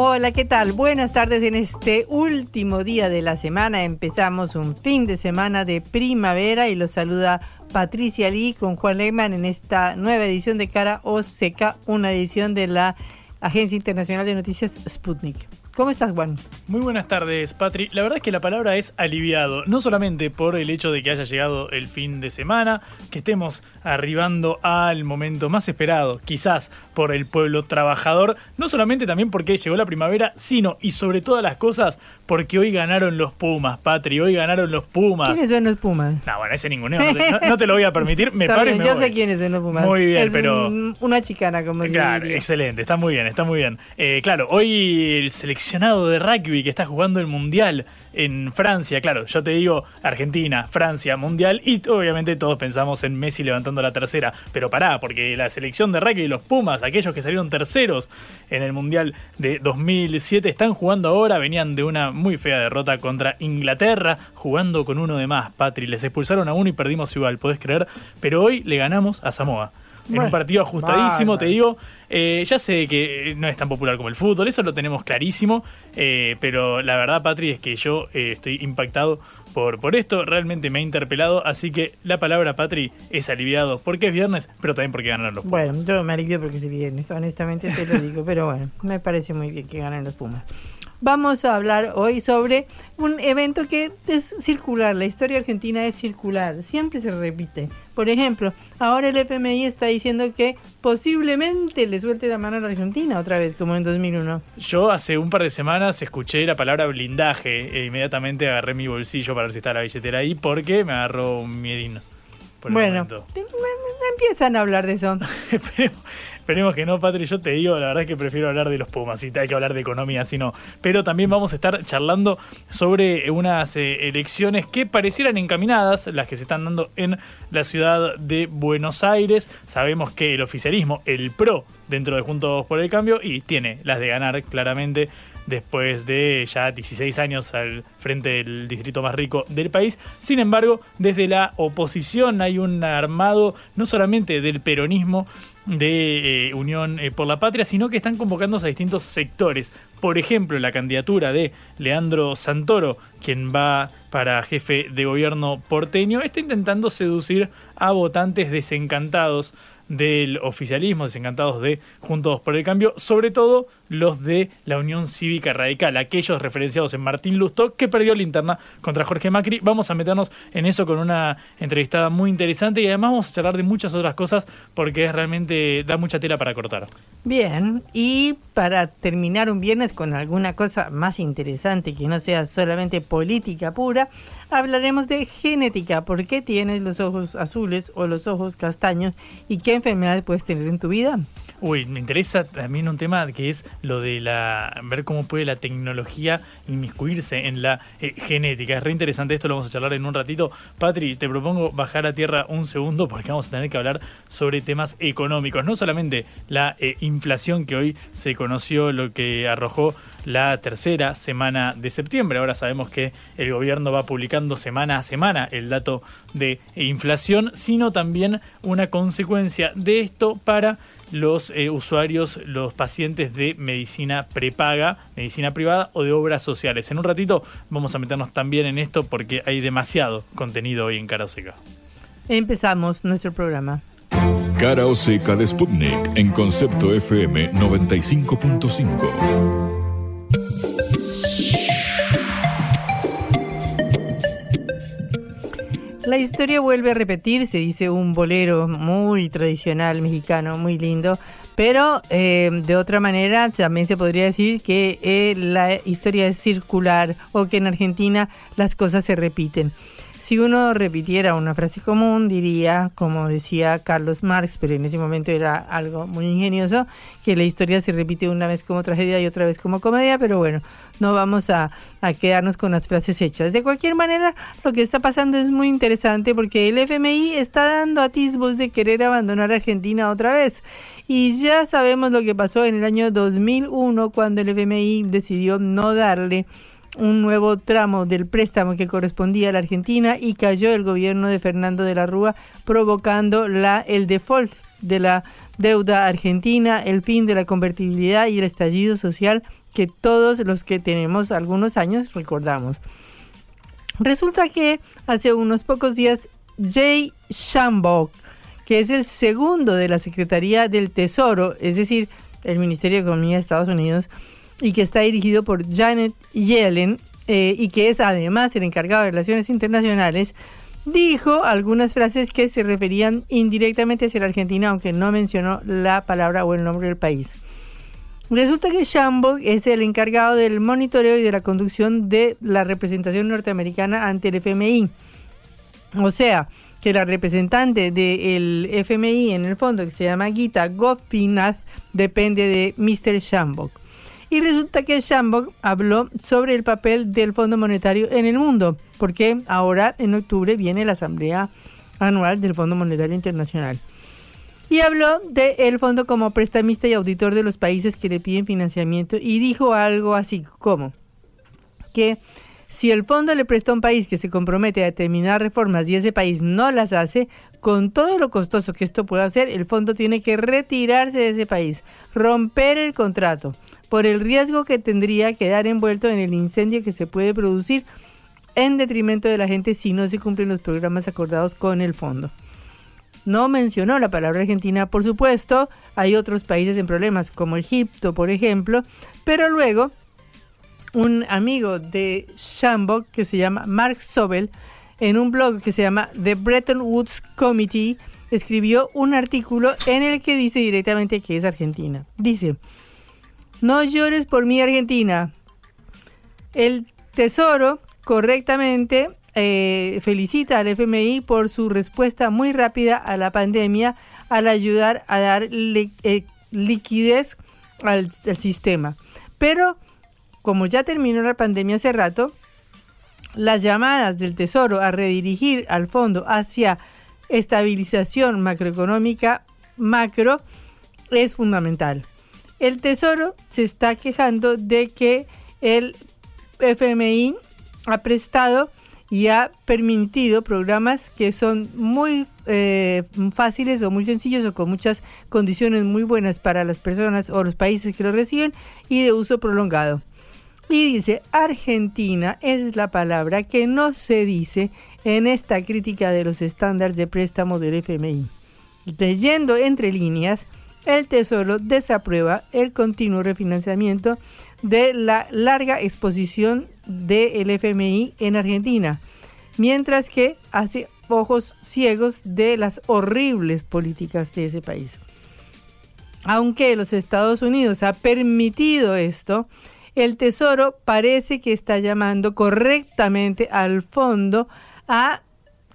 Hola, ¿qué tal? Buenas tardes. En este último día de la semana empezamos un fin de semana de primavera y los saluda Patricia Lee con Juan Lehmann en esta nueva edición de Cara o Seca, una edición de la Agencia Internacional de Noticias Sputnik. ¿Cómo estás, Juan? Muy buenas tardes, Patri. La verdad es que la palabra es aliviado, no solamente por el hecho de que haya llegado el fin de semana, que estemos arribando al momento más esperado, quizás por el pueblo trabajador, no solamente también porque llegó la primavera, sino y sobre todas las cosas porque hoy ganaron los Pumas, Patri, hoy ganaron los Pumas. ¿Quiénes son los Pumas? No, bueno, ese ninguneo, no te, no, no te lo voy a permitir, me paro y me Yo voy. sé quiénes son los Pumas. Muy bien, Es pero... un- una chicana, como se Claro, diría. excelente, está muy bien, está muy bien. Eh, claro, hoy el de rugby que está jugando el Mundial en Francia, claro, yo te digo Argentina, Francia, Mundial, y obviamente todos pensamos en Messi levantando la tercera, pero pará, porque la selección de rugby, los Pumas, aquellos que salieron terceros en el Mundial de 2007, están jugando ahora, venían de una muy fea derrota contra Inglaterra, jugando con uno de más, Patri, les expulsaron a uno y perdimos igual, podés creer, pero hoy le ganamos a Samoa. En un Bueno, partido ajustadísimo, te digo. Eh, ya sé que no es tan popular como el fútbol, eso lo tenemos clarísimo. eh, pero la verdad, Patri, es que yo eh, estoy impactado por, por esto. Realmente me ha interpelado. Así que la palabra, Patri, es aliviado porque es viernes, pero también porque ganaron los Bueno, Pumas. yo me alivio porque es viernes, honestamente te lo digo, pero bueno, me parece muy bien que ganen los Pumas. Vamos a hablar hoy sobre un evento que es circular, la historia argentina es circular, siempre se repite. Por ejemplo, ahora el FMI está diciendo que posiblemente le suelte la mano a la Argentina otra vez, como en 2001. Yo hace un par de semanas escuché la palabra blindaje e inmediatamente agarré mi bolsillo para ver si está la billetera ahí porque me agarró un por el Bueno, empiezan a hablar de eso. esperemos, esperemos que no, Patri. Yo te digo, la verdad es que prefiero hablar de los Pumas. Si hay que hablar de economía, si no. Pero también vamos a estar charlando sobre unas eh, elecciones que parecieran encaminadas, las que se están dando en la ciudad de Buenos Aires. Sabemos que el oficialismo, el PRO, dentro de Juntos por el Cambio, y tiene las de ganar claramente después de ya 16 años al frente del distrito más rico del país. Sin embargo, desde la oposición hay un armado no solamente del peronismo, de eh, Unión eh, por la Patria, sino que están convocándose a distintos sectores. Por ejemplo, la candidatura de Leandro Santoro, quien va para jefe de gobierno porteño, está intentando seducir a votantes desencantados del oficialismo, desencantados de Juntos por el Cambio, sobre todo los de la Unión Cívica Radical, aquellos referenciados en Martín Lustó, que perdió linterna contra Jorge Macri. Vamos a meternos en eso con una entrevistada muy interesante y además vamos a charlar de muchas otras cosas porque es realmente da mucha tela para cortar. Bien, y para terminar un viernes con alguna cosa más interesante que no sea solamente política pura, hablaremos de genética. ¿Por qué tienes los ojos azules o los ojos castaños y qué enfermedades puedes tener en tu vida? Uy, me interesa también un tema que es lo de la ver cómo puede la tecnología inmiscuirse en la eh, genética. Es re interesante esto, lo vamos a charlar en un ratito. Patri, te propongo bajar a tierra un segundo porque vamos a tener que hablar sobre temas económicos. No solamente la eh, inflación que hoy se conoció, lo que arrojó la tercera semana de septiembre. Ahora sabemos que el gobierno va publicando semana a semana el dato de inflación, sino también una consecuencia de esto para los eh, usuarios, los pacientes de medicina prepaga, medicina privada o de obras sociales. En un ratito vamos a meternos también en esto porque hay demasiado contenido hoy en Cara o Seca. Empezamos nuestro programa. Cara o seca de Sputnik en concepto FM 95.5. La historia vuelve a repetirse, dice un bolero muy tradicional mexicano, muy lindo, pero eh, de otra manera también se podría decir que eh, la historia es circular o que en Argentina las cosas se repiten. Si uno repitiera una frase común, diría, como decía Carlos Marx, pero en ese momento era algo muy ingenioso, que la historia se repite una vez como tragedia y otra vez como comedia, pero bueno, no vamos a, a quedarnos con las frases hechas. De cualquier manera, lo que está pasando es muy interesante porque el FMI está dando atisbos de querer abandonar Argentina otra vez. Y ya sabemos lo que pasó en el año 2001 cuando el FMI decidió no darle un nuevo tramo del préstamo que correspondía a la Argentina y cayó el gobierno de Fernando de la Rúa provocando la, el default de la deuda argentina, el fin de la convertibilidad y el estallido social que todos los que tenemos algunos años recordamos. Resulta que hace unos pocos días Jay Shambok, que es el segundo de la Secretaría del Tesoro, es decir, el Ministerio de Economía de Estados Unidos, y que está dirigido por Janet Yellen eh, y que es además el encargado de relaciones internacionales, dijo algunas frases que se referían indirectamente hacia la Argentina, aunque no mencionó la palabra o el nombre del país. Resulta que Shambo es el encargado del monitoreo y de la conducción de la representación norteamericana ante el FMI. O sea, que la representante del FMI en el fondo, que se llama Gita Gopinath, depende de Mr. Shambok. Y resulta que Shambok habló sobre el papel del Fondo Monetario en el mundo, porque ahora en octubre viene la Asamblea Anual del Fondo Monetario Internacional. Y habló del fondo como prestamista y auditor de los países que le piden financiamiento y dijo algo así como que si el fondo le presta a un país que se compromete a determinar reformas y ese país no las hace, con todo lo costoso que esto puede hacer, el fondo tiene que retirarse de ese país, romper el contrato por el riesgo que tendría quedar envuelto en el incendio que se puede producir en detrimento de la gente si no se cumplen los programas acordados con el fondo. No mencionó la palabra Argentina, por supuesto, hay otros países en problemas como Egipto, por ejemplo, pero luego un amigo de Shambok que se llama Mark Sobel, en un blog que se llama The Bretton Woods Committee, escribió un artículo en el que dice directamente que es Argentina. Dice, no llores por mi Argentina. El Tesoro correctamente eh, felicita al FMI por su respuesta muy rápida a la pandemia al ayudar a dar eh, liquidez al, al sistema. Pero como ya terminó la pandemia hace rato, las llamadas del Tesoro a redirigir al fondo hacia estabilización macroeconómica macro es fundamental. El Tesoro se está quejando de que el FMI ha prestado y ha permitido programas que son muy eh, fáciles o muy sencillos o con muchas condiciones muy buenas para las personas o los países que lo reciben y de uso prolongado. Y dice, Argentina es la palabra que no se dice en esta crítica de los estándares de préstamo del FMI. Leyendo entre líneas, el Tesoro desaprueba el continuo refinanciamiento de la larga exposición del FMI en Argentina, mientras que hace ojos ciegos de las horribles políticas de ese país. Aunque los Estados Unidos ha permitido esto, el Tesoro parece que está llamando correctamente al fondo a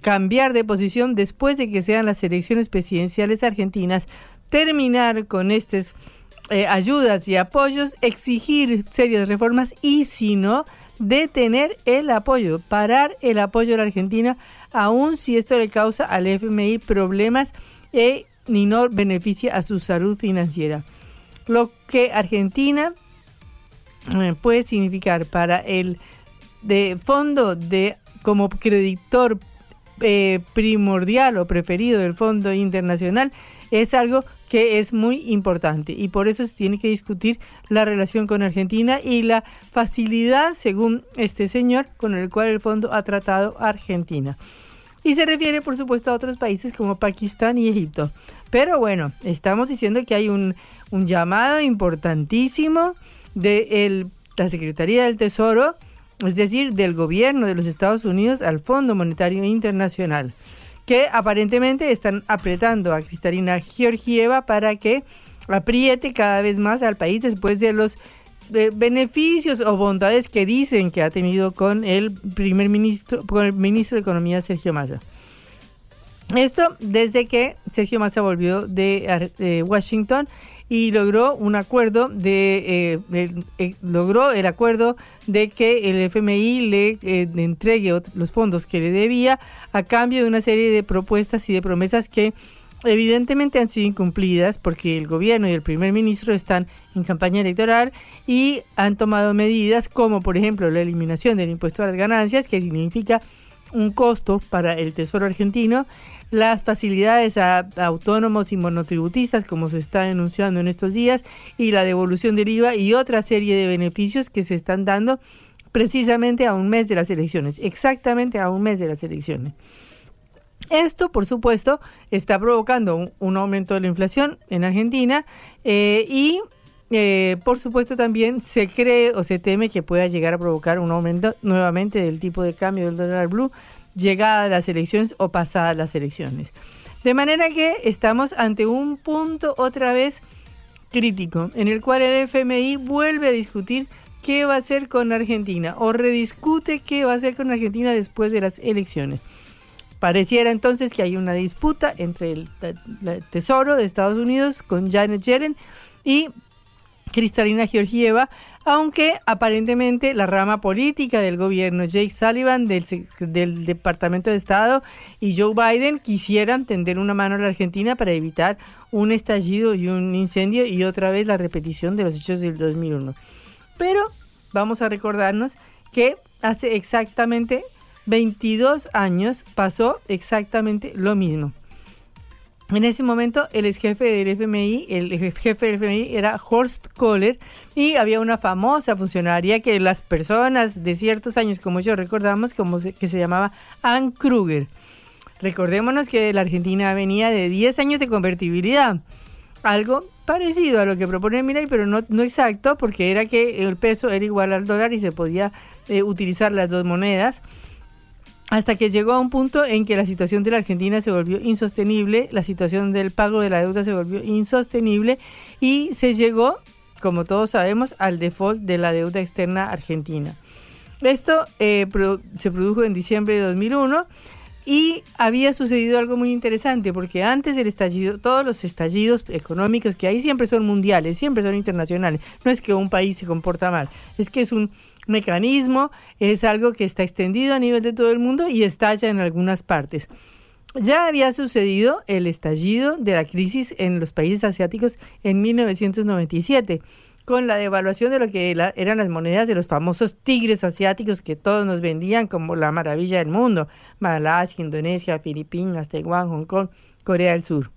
cambiar de posición después de que sean las elecciones presidenciales argentinas terminar con estas eh, ayudas y apoyos, exigir serias reformas y si no, detener el apoyo, parar el apoyo a la Argentina, aun si esto le causa al FMI problemas e, ni no beneficia a su salud financiera. Lo que Argentina puede significar para el de fondo de como creditor eh, primordial o preferido del Fondo Internacional es algo que es muy importante y por eso se tiene que discutir la relación con Argentina y la facilidad, según este señor, con el cual el fondo ha tratado a Argentina. Y se refiere, por supuesto, a otros países como Pakistán y Egipto. Pero bueno, estamos diciendo que hay un, llamado importantísimo de la Secretaría del Tesoro es decir, del gobierno de los Estados Unidos al Fondo Monetario Internacional, que aparentemente están apretando a Cristalina Georgieva para que apriete cada vez más al país después de los eh, beneficios o bondades que dicen que ha tenido con el primer ministro, con el ministro de Economía Sergio Massa. Esto desde que Sergio Massa volvió de, de Washington y logró un acuerdo de, eh, eh, logró el acuerdo de que el FMI le eh, entregue los fondos que le debía a cambio de una serie de propuestas y de promesas que evidentemente han sido incumplidas porque el gobierno y el primer ministro están en campaña electoral y han tomado medidas como por ejemplo la eliminación del impuesto a las ganancias que significa un costo para el Tesoro argentino las facilidades a, autónomos y monotributistas, como se está denunciando en estos días, y la devolución del IVA y otra serie de beneficios que se están dando precisamente a un mes de las elecciones, exactamente a un mes de las elecciones. Esto, por supuesto, está provocando un, aumento de la inflación en Argentina eh, y, eh, por supuesto, también se cree o se teme que pueda llegar a provocar un aumento nuevamente del tipo de cambio del dólar blue llegada a las elecciones o pasadas las elecciones. De manera que estamos ante un punto otra vez crítico, en el cual el FMI vuelve a discutir qué va a hacer con Argentina o rediscute qué va a hacer con Argentina después de las elecciones. Pareciera entonces que hay una disputa entre el, Tesoro de Estados Unidos con Janet Yellen y Cristalina Georgieva aunque aparentemente la rama política del gobierno, Jake Sullivan del, del, Departamento de Estado y Joe Biden quisieran tender una mano a la Argentina para evitar un estallido y un incendio y otra vez la repetición de los hechos del 2001. Pero vamos a recordarnos que hace exactamente 22 años pasó exactamente lo mismo. En ese momento, el ex jefe del FMI, el jefe del FMI era Horst Kohler y había una famosa funcionaria que las personas de ciertos años como yo recordamos como que se llamaba Ann Kruger. Recordémonos que la Argentina venía de 10 años de convertibilidad. Algo parecido a lo que propone Mirai, pero no, no exacto, porque era que el peso era igual al dólar y se podía eh, utilizar las dos monedas hasta que llegó a un punto en que la situación de la Argentina se volvió insostenible, la situación del pago de la deuda se volvió insostenible y se llegó, como todos sabemos, al default de la deuda externa argentina. Esto eh, se produjo en diciembre de 2001 y había sucedido algo muy interesante porque antes del estallido, todos los estallidos económicos que hay siempre son mundiales, siempre son internacionales. No es que un país se comporta mal, es que es un mecanismo, es algo que está extendido a nivel de todo el mundo y estalla en algunas partes. Ya había sucedido el estallido de la crisis en los países asiáticos en 1997 con la devaluación de lo que eran las monedas de los famosos tigres asiáticos que todos nos vendían como la maravilla del mundo, Malasia, Indonesia, Filipinas, Taiwán, Hong Kong, Corea del Sur.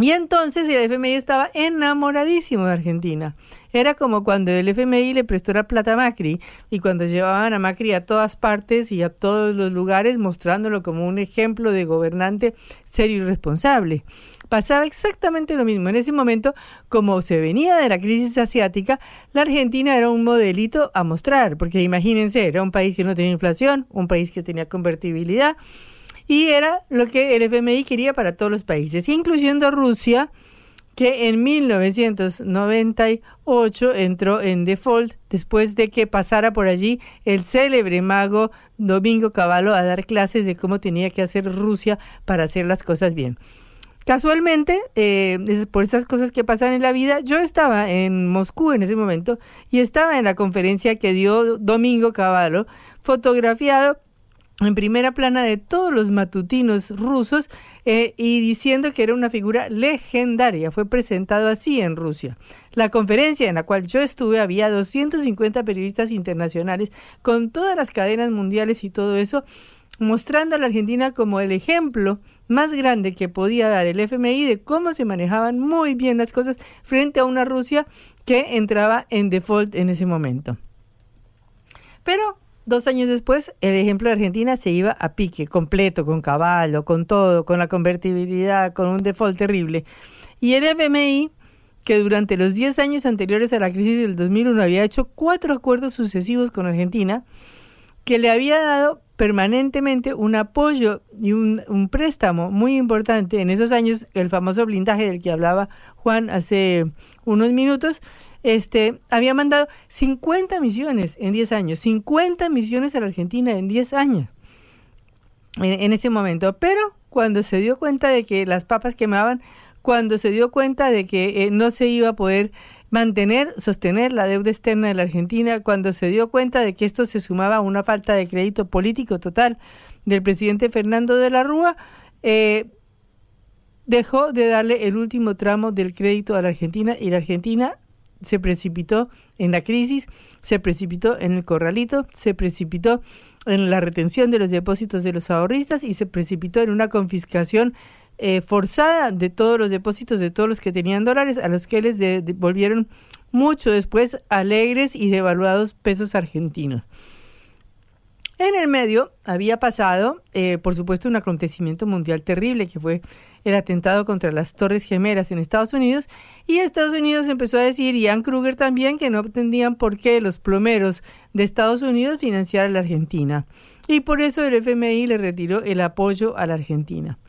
Y entonces el FMI estaba enamoradísimo de Argentina. Era como cuando el FMI le prestó la plata a Macri y cuando llevaban a Macri a todas partes y a todos los lugares mostrándolo como un ejemplo de gobernante serio y responsable. Pasaba exactamente lo mismo. En ese momento, como se venía de la crisis asiática, la Argentina era un modelito a mostrar, porque imagínense, era un país que no tenía inflación, un país que tenía convertibilidad y era lo que el FMI quería para todos los países, incluyendo Rusia, que en 1998 entró en default después de que pasara por allí el célebre mago Domingo Cavallo a dar clases de cómo tenía que hacer Rusia para hacer las cosas bien. Casualmente, eh, por esas cosas que pasan en la vida, yo estaba en Moscú en ese momento y estaba en la conferencia que dio Domingo Cavallo, fotografiado en primera plana de todos los matutinos rusos eh, y diciendo que era una figura legendaria. Fue presentado así en Rusia. La conferencia en la cual yo estuve había 250 periodistas internacionales con todas las cadenas mundiales y todo eso, mostrando a la Argentina como el ejemplo más grande que podía dar el FMI de cómo se manejaban muy bien las cosas frente a una Rusia que entraba en default en ese momento. Pero Dos años después, el ejemplo de Argentina se iba a pique, completo, con caballo, con todo, con la convertibilidad, con un default terrible. Y el FMI que durante los 10 años anteriores a la crisis del 2001 había hecho cuatro acuerdos sucesivos con Argentina, que le había dado permanentemente un apoyo y un, un, préstamo muy importante en esos años, el famoso blindaje del que hablaba Juan hace unos minutos, este, había mandado 50 misiones en 10 años, 50 misiones a la Argentina en 10 años en, ese momento. Pero cuando se dio cuenta de que las papas quemaban, cuando se dio cuenta de que eh, no se iba a poder mantener, sostener la deuda externa de la Argentina, cuando se dio cuenta de que esto se sumaba a una falta de crédito político total del presidente Fernando de la Rúa, eh, dejó de darle el último tramo del crédito a la Argentina y la Argentina se precipitó en la crisis, se precipitó en el corralito, se precipitó en la retención de los depósitos de los ahorristas y se precipitó en una confiscación eh, forzada de todos los depósitos de todos los que tenían dólares, a los que les devolvieron mucho después alegres y devaluados pesos argentinos. En el medio había pasado, eh, por supuesto, un acontecimiento mundial terrible que fue el atentado contra las Torres Gemelas en Estados Unidos y Estados Unidos empezó a decir, y Ian Kruger también, que no entendían por qué los plomeros de Estados Unidos financiaran a la Argentina. Y por eso el FMI le retiró el apoyo a la Argentina.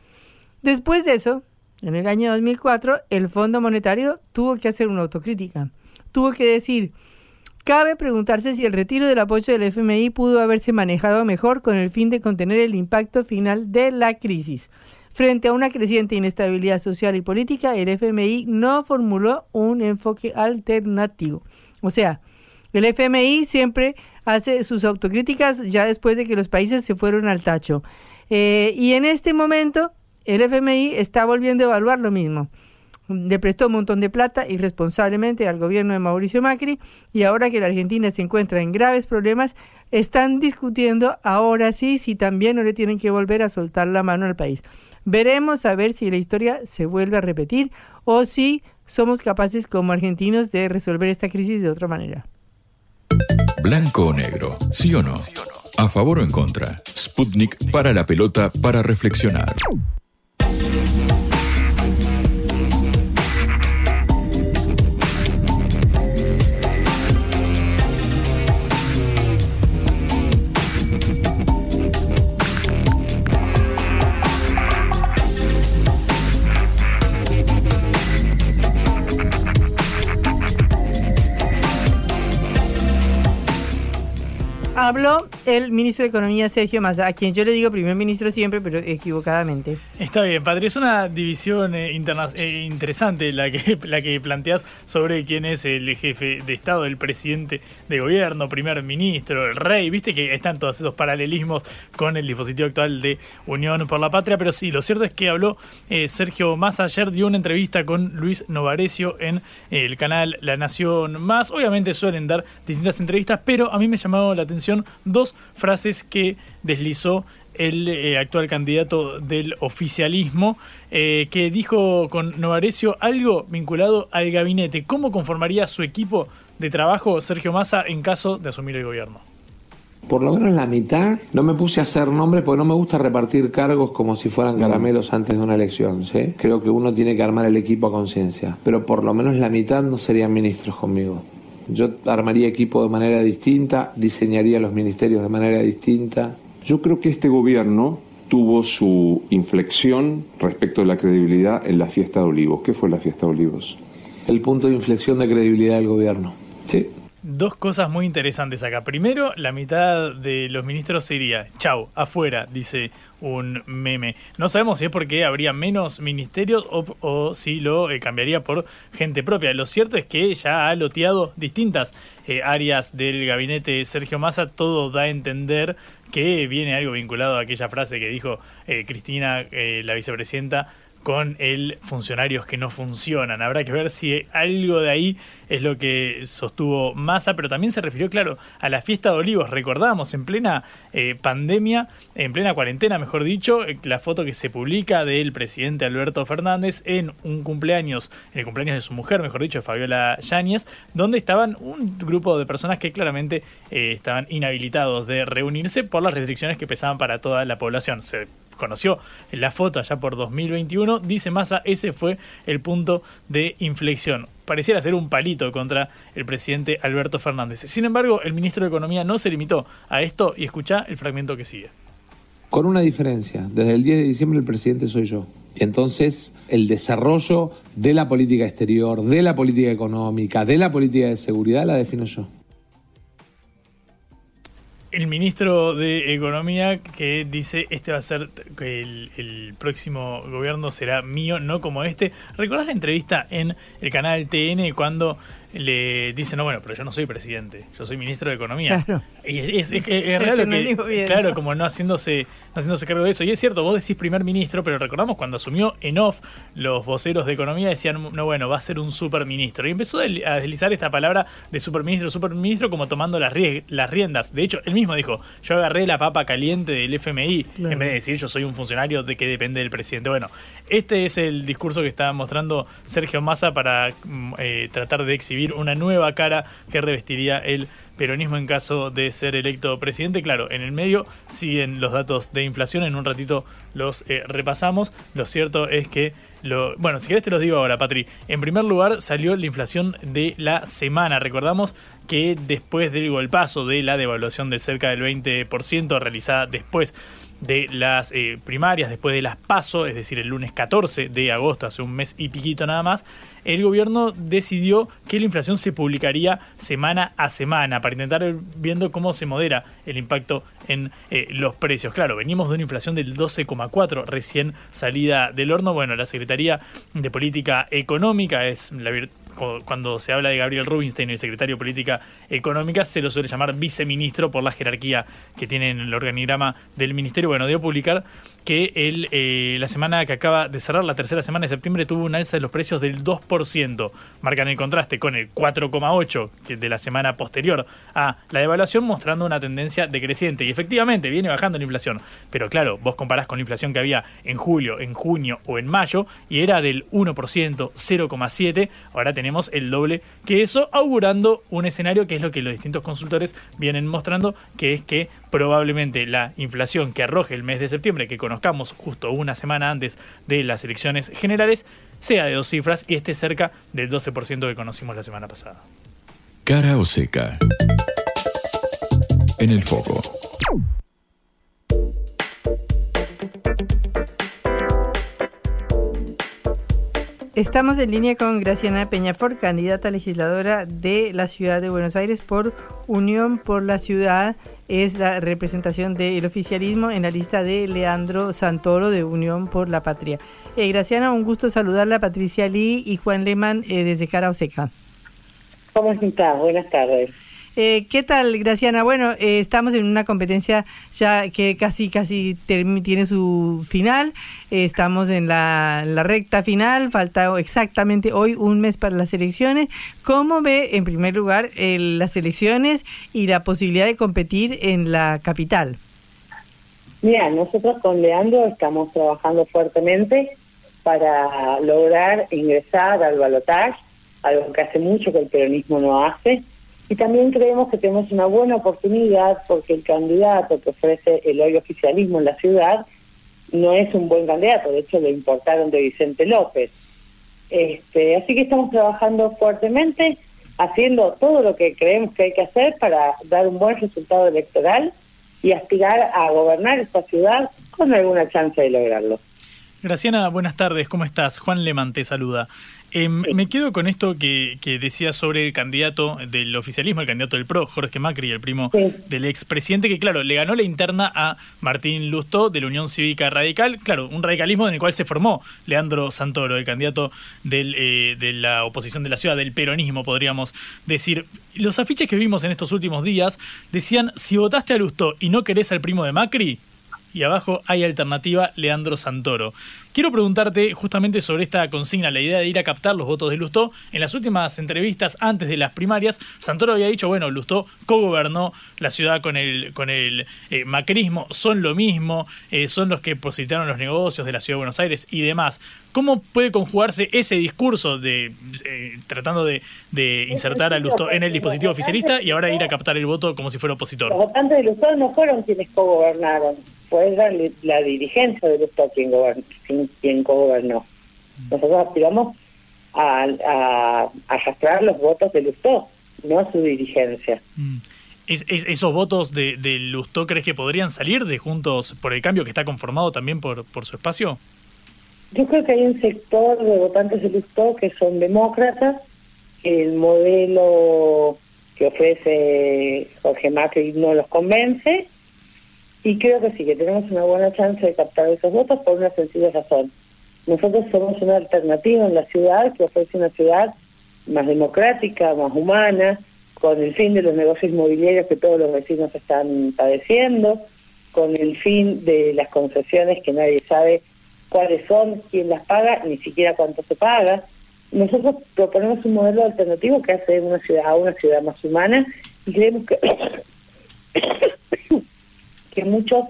Después de eso, en el año 2004, el Fondo Monetario tuvo que hacer una autocrítica. Tuvo que decir, cabe preguntarse si el retiro del apoyo del FMI pudo haberse manejado mejor con el fin de contener el impacto final de la crisis. Frente a una creciente inestabilidad social y política, el FMI no formuló un enfoque alternativo. O sea, el FMI siempre hace sus autocríticas ya después de que los países se fueron al tacho. Eh, y en este momento el FMI está volviendo a evaluar lo mismo. Le prestó un montón de plata irresponsablemente al gobierno de Mauricio Macri y ahora que la Argentina se encuentra en graves problemas, están discutiendo ahora sí si también no le tienen que volver a soltar la mano al país. Veremos a ver si la historia se vuelve a repetir o si somos capaces como argentinos de resolver esta crisis de otra manera. Blanco o negro, sí o no. A favor o en contra. Sputnik para la pelota para reflexionar. Habló el ministro de Economía, Sergio Massa, a quien yo le digo primer ministro siempre, pero equivocadamente. Está bien, Padre, es una división eh, eh, interesante la que, la que planteas sobre quién es el jefe de Estado, el presidente de gobierno, primer ministro, el rey. Viste que están todos esos paralelismos con el dispositivo actual de Unión por la Patria, pero sí, lo cierto es que habló eh, Sergio Massa ayer, dio una entrevista con Luis Novarecio en el canal La Nación Más. Obviamente suelen dar distintas entrevistas, pero a mí me llamó la atención dos frases que deslizó el eh, actual candidato del oficialismo, eh, que dijo con Novarecio algo vinculado al gabinete. ¿Cómo conformaría su equipo de trabajo Sergio Massa en caso de asumir el gobierno? Por lo menos la mitad, no me puse a hacer nombres porque no me gusta repartir cargos como si fueran caramelos antes de una elección. Creo que uno tiene que armar el equipo a conciencia, pero por lo menos la mitad no serían ministros conmigo. Yo armaría equipo de manera distinta, diseñaría los ministerios de manera distinta. Yo creo que este gobierno tuvo su inflexión respecto de la credibilidad en la fiesta de Olivos. ¿Qué fue la fiesta de Olivos? El punto de inflexión de credibilidad del gobierno. Sí. Dos cosas muy interesantes acá. Primero, la mitad de los ministros se iría, chau, afuera, dice un meme. No sabemos si es porque habría menos ministerios o, si lo eh, cambiaría por gente propia. Lo cierto es que ya ha loteado distintas eh, áreas del gabinete Sergio Massa. Todo da a entender que viene algo vinculado a aquella frase que dijo eh, Cristina, la vicepresidenta, con el funcionarios que no funcionan. Habrá que ver si algo de ahí es lo que sostuvo Massa, pero también se refirió, claro, a la fiesta de Olivos. Recordamos, en plena eh, pandemia, en plena cuarentena, mejor dicho, eh, la foto que se publica del presidente Alberto Fernández en un cumpleaños, en el cumpleaños de su mujer, mejor dicho, de Fabiola Yáñez, donde estaban un grupo de personas que claramente eh, estaban inhabilitados de reunirse por las restricciones que pesaban para toda la población. Se conoció la foto allá por 2021, dice Massa, ese fue el punto de inflexión. Pareciera ser un palito contra el presidente Alberto Fernández. Sin embargo, el ministro de Economía no se limitó a esto y escucha el fragmento que sigue. Con una diferencia, desde el 10 de diciembre el presidente soy yo. Entonces, el desarrollo de la política exterior, de la política económica, de la política de seguridad la defino yo el ministro de Economía que dice este va a ser que el, el, próximo gobierno será mío, no como este. ¿Recordás la entrevista en el canal TN cuando le dicen, no, bueno, pero yo no soy presidente, yo soy ministro de Economía. Claro. Y es, es, es, real lo que, claro, como no haciéndose, no haciéndose cargo de eso. Y es cierto, vos decís primer ministro, pero recordamos cuando asumió en off los voceros de Economía decían, no, bueno, va a ser un superministro. Y empezó a deslizar esta palabra de superministro, superministro, como tomando las, las riendas. De hecho, él mismo dijo, yo agarré la papa caliente del FMI, en vez de decir yo soy un funcionario de que depende del presidente. Bueno, este es el discurso que está mostrando Sergio Massa para mm, eh, tratar de exhibir una nueva cara que revestiría el peronismo en caso de ser electo presidente. Claro, en el medio siguen los datos de inflación, en un ratito los eh, repasamos. Lo cierto es que, lo, bueno, si querés te los digo ahora, Patri. En primer lugar salió la inflación de la semana. Recordamos que después del golpazo de la devaluación del cerca del 20% realizada después de las eh, primarias, después de las PASO, es decir, el lunes 14 de agosto, hace un mes y piquito nada más, el gobierno decidió que la inflación se publicaría semana a semana para intentar viendo cómo se modera el impacto en eh, los precios. Claro, venimos de una inflación del 12,4 recién salida del horno. Bueno, la Secretaría de Política Económica es la cuando se habla de Gabriel Rubinstein, el secretario de Política Económica, se lo suele llamar viceministro por la jerarquía que tiene en el organigrama del ministerio. Bueno, dio a publicar que el, eh, la semana que acaba de cerrar, la tercera semana de septiembre, tuvo un alza de los precios del 2%. Marcan el contraste con el 4,8% de la semana posterior a la devaluación, mostrando una tendencia decreciente. Y efectivamente viene bajando la inflación. Pero claro, vos comparás con la inflación que había en julio, en junio o en mayo, y era del 1%, 0,7%. Ahora tenemos el doble que eso, augurando un escenario que es lo que los distintos consultores vienen mostrando, que es que probablemente la inflación que arroje el mes de septiembre, que con conozcamos justo una semana antes de las elecciones generales, sea de dos cifras y esté cerca del 12% que conocimos la semana pasada. Cara o seca. En el foco. Estamos en línea con Graciana Peñafor, candidata legisladora de la ciudad de Buenos Aires por Unión por la Ciudad. Es la representación del oficialismo en la lista de Leandro Santoro de Unión por la Patria. Eh, Graciana, un gusto saludarla, Patricia Lee y Juan Lehmann eh, desde Cara Oseca. ¿Cómo estás? Buenas tardes. Eh, ¿Qué tal, Graciana? Bueno, eh, estamos en una competencia ya que casi, casi tiene su final. Eh, estamos en la, recta final. Falta exactamente hoy un mes para las elecciones. ¿Cómo ve, en primer lugar, las elecciones y la posibilidad de competir en la capital? Mira, nosotros con Leandro estamos trabajando fuertemente para lograr ingresar al balotaje, algo que hace mucho que el peronismo no hace y también creemos que tenemos una buena oportunidad porque el candidato que ofrece el hoy oficialismo en la ciudad no es un buen candidato, de hecho lo importaron de Vicente López. Este, así que estamos trabajando fuertemente, haciendo todo lo que creemos que hay que hacer para dar un buen resultado electoral y aspirar a gobernar esta ciudad con alguna chance de lograrlo. Graciana, buenas tardes, ¿cómo estás? Juan Lemán te saluda. Em, me quedo con esto que, que decías sobre el candidato del oficialismo, el candidato del PRO, Jorge Macri, el primo del expresidente, que claro, le ganó la interna a Martín Lustó de la Unión Cívica Radical, claro, un radicalismo en el cual se formó Leandro Santoro, el candidato del, eh, de la oposición de la ciudad, del peronismo, podríamos decir. Los afiches que vimos en estos últimos días decían, si votaste a Lustó y no querés al primo de Macri, y abajo hay alternativa Leandro Santoro. Quiero preguntarte justamente sobre esta consigna, la idea de ir a captar los votos de Lustó. En las últimas entrevistas antes de las primarias, Santoro había dicho, bueno, Lustó co-gobernó la ciudad con el, con el eh, macrismo, son lo mismo, eh, son los que posibilitaron los negocios de la ciudad de Buenos Aires y demás. ¿Cómo puede conjugarse ese discurso de eh, tratando de, insertar a Lustó en el dispositivo oficialista y ahora ir a captar el voto como si fuera opositor? Los votantes de Lustó no fueron quienes co-gobernaron fue la, la dirigencia de Lustó quien, gobern, quien gobernó. Nosotros aspiramos a, a, arrastrar los votos de Lustó, no a su dirigencia. Mm. ¿Es, esos votos de, de Lustó crees que podrían salir de Juntos por el Cambio, que está conformado también por, por su espacio? Yo creo que hay un sector de votantes de Lustó que son demócratas, el modelo que ofrece Jorge Macri no los convence, y creo que sí, que tenemos una buena chance de captar esos votos por una sencilla razón. Nosotros somos una alternativa en la ciudad que ofrece una ciudad más democrática, más humana, con el fin de los negocios inmobiliarios que todos los vecinos están padeciendo, con el fin de las concesiones que nadie sabe cuáles son, quién las paga, ni siquiera cuánto se paga. Nosotros proponemos un modelo alternativo que hace una ciudad a una ciudad más humana y creemos que que muchos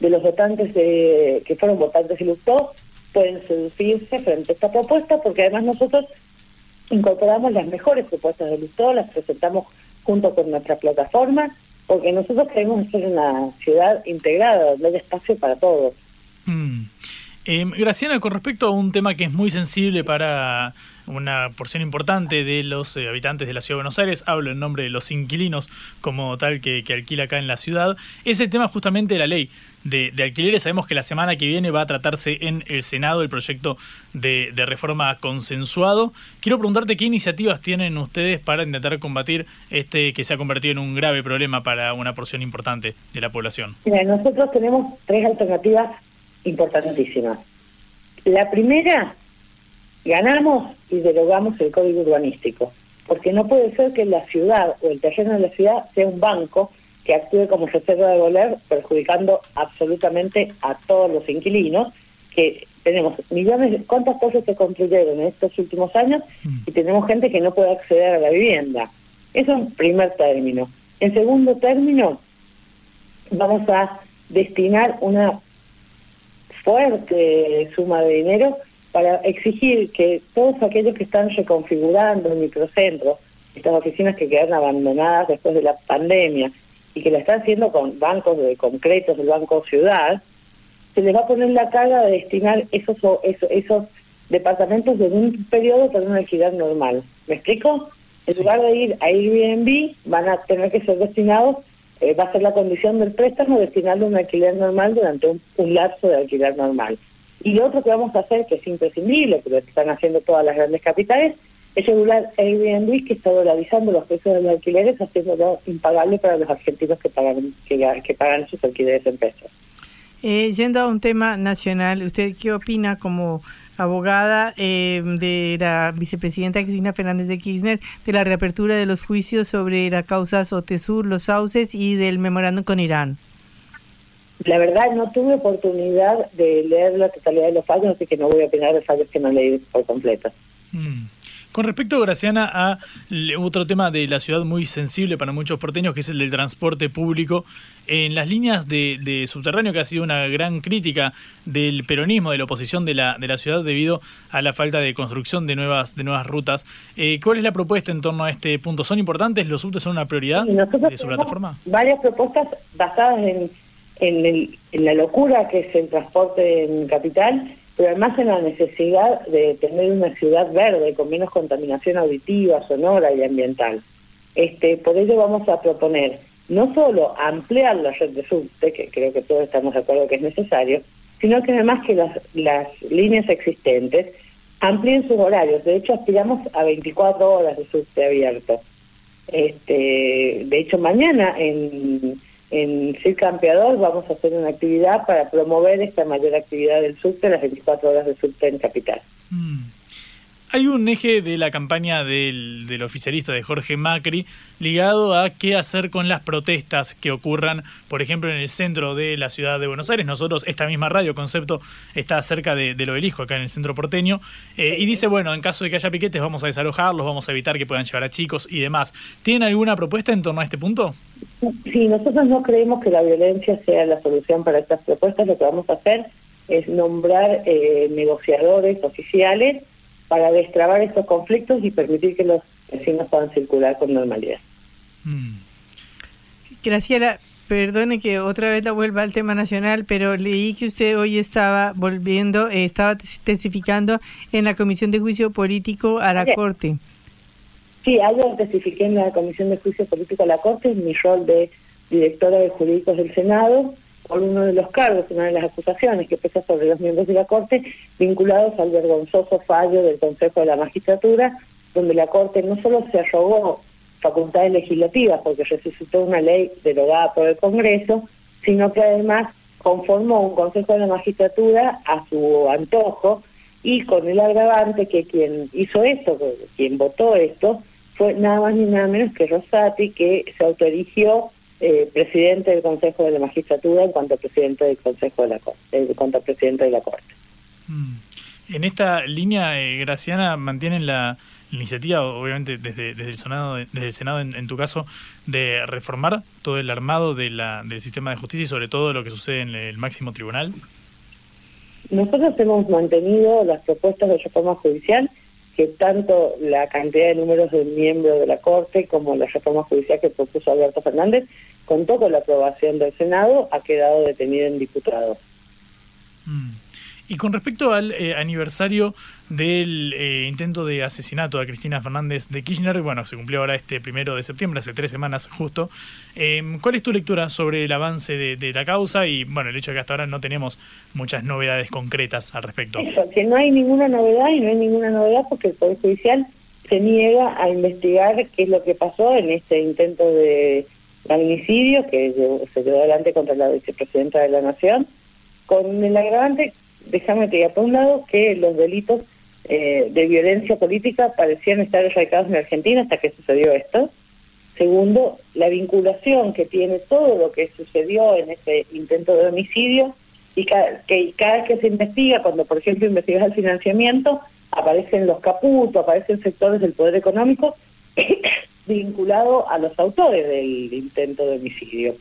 de los votantes que fueron votantes ilustrados pueden seducirse frente a esta propuesta, porque además nosotros incorporamos las mejores propuestas de Lustó, las presentamos junto con nuestra plataforma, porque nosotros queremos ser una ciudad integrada, donde haya espacio para todos. Mm. Eh, Graciana, con respecto a un tema que es muy sensible para una porción importante de los eh, habitantes de la Ciudad de Buenos Aires, hablo en nombre de los inquilinos como tal que, alquila acá en la ciudad, es el tema justamente de la ley de, alquileres. Sabemos que la semana que viene va a tratarse en el Senado el proyecto de, reforma consensuado. Quiero preguntarte qué iniciativas tienen ustedes para intentar combatir este que se ha convertido en un grave problema para una porción importante de la población. Mira, nosotros tenemos tres alternativas importantísima. La primera, ganamos y derogamos el código urbanístico, porque no puede ser que la ciudad o el terreno de la ciudad sea un banco que actúe como reserva de voler, perjudicando absolutamente a todos los inquilinos, que tenemos millones, de, ¿cuántas cosas se construyeron en estos últimos años? Y tenemos gente que no puede acceder a la vivienda. Eso en primer término. En segundo término, vamos a destinar una fuerte suma de dinero para exigir que todos aquellos que están reconfigurando el microcentro, estas oficinas que quedaron abandonadas después de la pandemia y que la están haciendo con bancos de concretos del Banco Ciudad, se les va a poner la carga de destinar esos, esos, esos departamentos en un periodo para una alquiler normal. ¿Me explico? En lugar de ir a Airbnb, van a tener que ser destinados eh, va a ser la condición del préstamo destinarlo a un alquiler normal durante un, lapso de alquiler normal. Y lo otro que vamos a hacer, que es imprescindible, pero que están haciendo todas las grandes capitales, es regular Airbnb que está dolarizando los precios de los alquileres, haciéndolo impagable para los argentinos que pagan, que, que pagan sus alquileres en pesos. Eh, yendo a un tema nacional, ¿usted qué opina como abogada eh, de la vicepresidenta Cristina Fernández de Kirchner, de la reapertura de los juicios sobre las causas OTESUR, los sauces y del memorándum con Irán. La verdad no tuve oportunidad de leer la totalidad de los fallos, así que no voy a opinar de fallos que no leí por completo. Mm. Con respecto, Graciana, a otro tema de la ciudad muy sensible para muchos porteños, que es el del transporte público, en las líneas de, subterráneo, que ha sido una gran crítica del peronismo, de la oposición de la, de la ciudad debido a la falta de construcción de nuevas, de nuevas rutas. Eh, ¿Cuál es la propuesta en torno a este punto? ¿Son importantes? ¿Los subtes son una prioridad de su plataforma? Varias propuestas basadas en, en, en la locura que es el transporte en capital pero además en la necesidad de tener una ciudad verde con menos contaminación auditiva, sonora y ambiental. Este, por ello vamos a proponer no solo ampliar la red de subte, que creo que todos estamos de acuerdo que es necesario, sino que además que las, las líneas existentes amplíen sus horarios. De hecho, aspiramos a 24 horas de subte abierto. Este, de hecho, mañana en en Circo Campeador vamos a hacer una actividad para promover esta mayor actividad del subte, las 24 horas de subte en Capital. Mm. Hay un eje de la campaña del, del, oficialista de Jorge Macri ligado a qué hacer con las protestas que ocurran, por ejemplo, en el centro de la ciudad de Buenos Aires. Nosotros, esta misma radio concepto está cerca de, del obelisco, acá en el centro porteño, eh, y dice, bueno, en caso de que haya piquetes vamos a desalojarlos, vamos a evitar que puedan llevar a chicos y demás. ¿Tienen alguna propuesta en torno a este punto? Sí, nosotros no creemos que la violencia sea la solución para estas propuestas. Lo que vamos a hacer es nombrar eh, negociadores oficiales para destrabar estos conflictos y permitir que los vecinos puedan circular con normalidad. Mm. Graciela, Perdone que otra vez la vuelva al tema nacional, pero leí que usted hoy estaba volviendo, eh, estaba testificando en la Comisión de Juicio Político a la Corte. Sí, ayer testifiqué en la Comisión de Juicio Político a la Corte en mi rol de directora de jurídicos del Senado por uno de los cargos, una de las acusaciones que pesa sobre los miembros de la Corte vinculados al vergonzoso fallo del Consejo de la Magistratura, donde la Corte no solo se arrogó facultades legislativas porque resucitó una ley derogada por el Congreso, sino que además conformó un Consejo de la Magistratura a su antojo y con el agravante que quien hizo esto, quien votó esto, fue nada más ni nada menos que Rosati, que se autoerigió eh, presidente del Consejo de la Magistratura en cuanto presidente del Consejo de la Corte, en cuanto presidente de la Corte. Mm. En esta línea, eh, Graciana, mantienen la iniciativa, obviamente desde, desde el Senado, desde el Senado en, tu caso, de reformar todo el armado de la, del sistema de justicia y sobre todo lo que sucede en el máximo tribunal? Nosotros hemos mantenido las propuestas de reforma judicial que tanto la cantidad de números de miembros de la Corte como la reforma judicial que propuso Alberto Fernández contó con la aprobación del Senado, ha quedado detenido en diputados. Mm. Y con respecto al eh, aniversario del eh, intento de asesinato a Cristina Fernández de Kirchner, bueno, se cumplió ahora este primero de septiembre, hace tres semanas justo. Em, ¿Cuál es tu lectura sobre el avance de, la causa y, bueno, el hecho de que hasta ahora no tenemos muchas novedades concretas al respecto? que no hay ninguna novedad y no hay ninguna novedad porque el Poder Judicial se niega a investigar qué es lo que pasó en este intento de magnicidio que se llevó adelante contra la vicepresidenta de la Nación, con el agravante déjame te diga, por un lado, que los delitos eh, de violencia política parecían estar erradicados en Argentina hasta que sucedió esto. Segundo, la vinculación que tiene todo lo que sucedió en ese intento de homicidio y que cada vez que se investiga, cuando por ejemplo investigas el financiamiento, aparecen los caputos, aparecen sectores del poder económico vinculados a los autores del intento de homicidio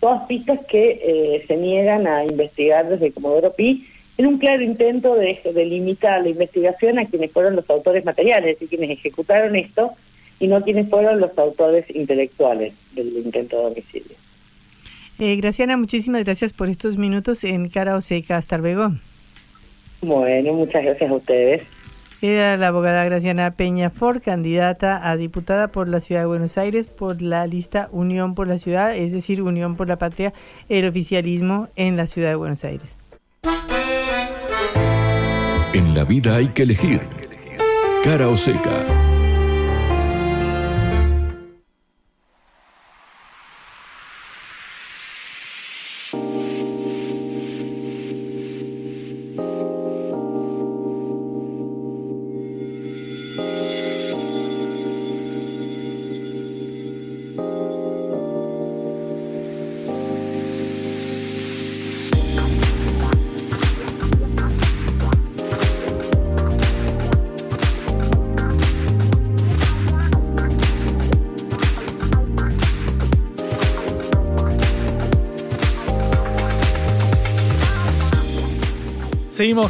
todas pistas que eh, se niegan a investigar desde Comodoro Pi en un claro intento de, limitar la investigación a quienes fueron los autores materiales y quienes ejecutaron esto y no quienes fueron los autores intelectuales del intento de homicidio. Eh, Graciana, muchísimas gracias por estos minutos en Cara o Seca. Hasta luego. Bueno, muchas gracias a ustedes. Era la abogada Graciana Peña For, candidata a diputada por la Ciudad de Buenos Aires por la lista Unión por la Ciudad, es decir, Unión por la Patria, el oficialismo en la Ciudad de Buenos Aires. En la vida hay que elegir. Cara o seca.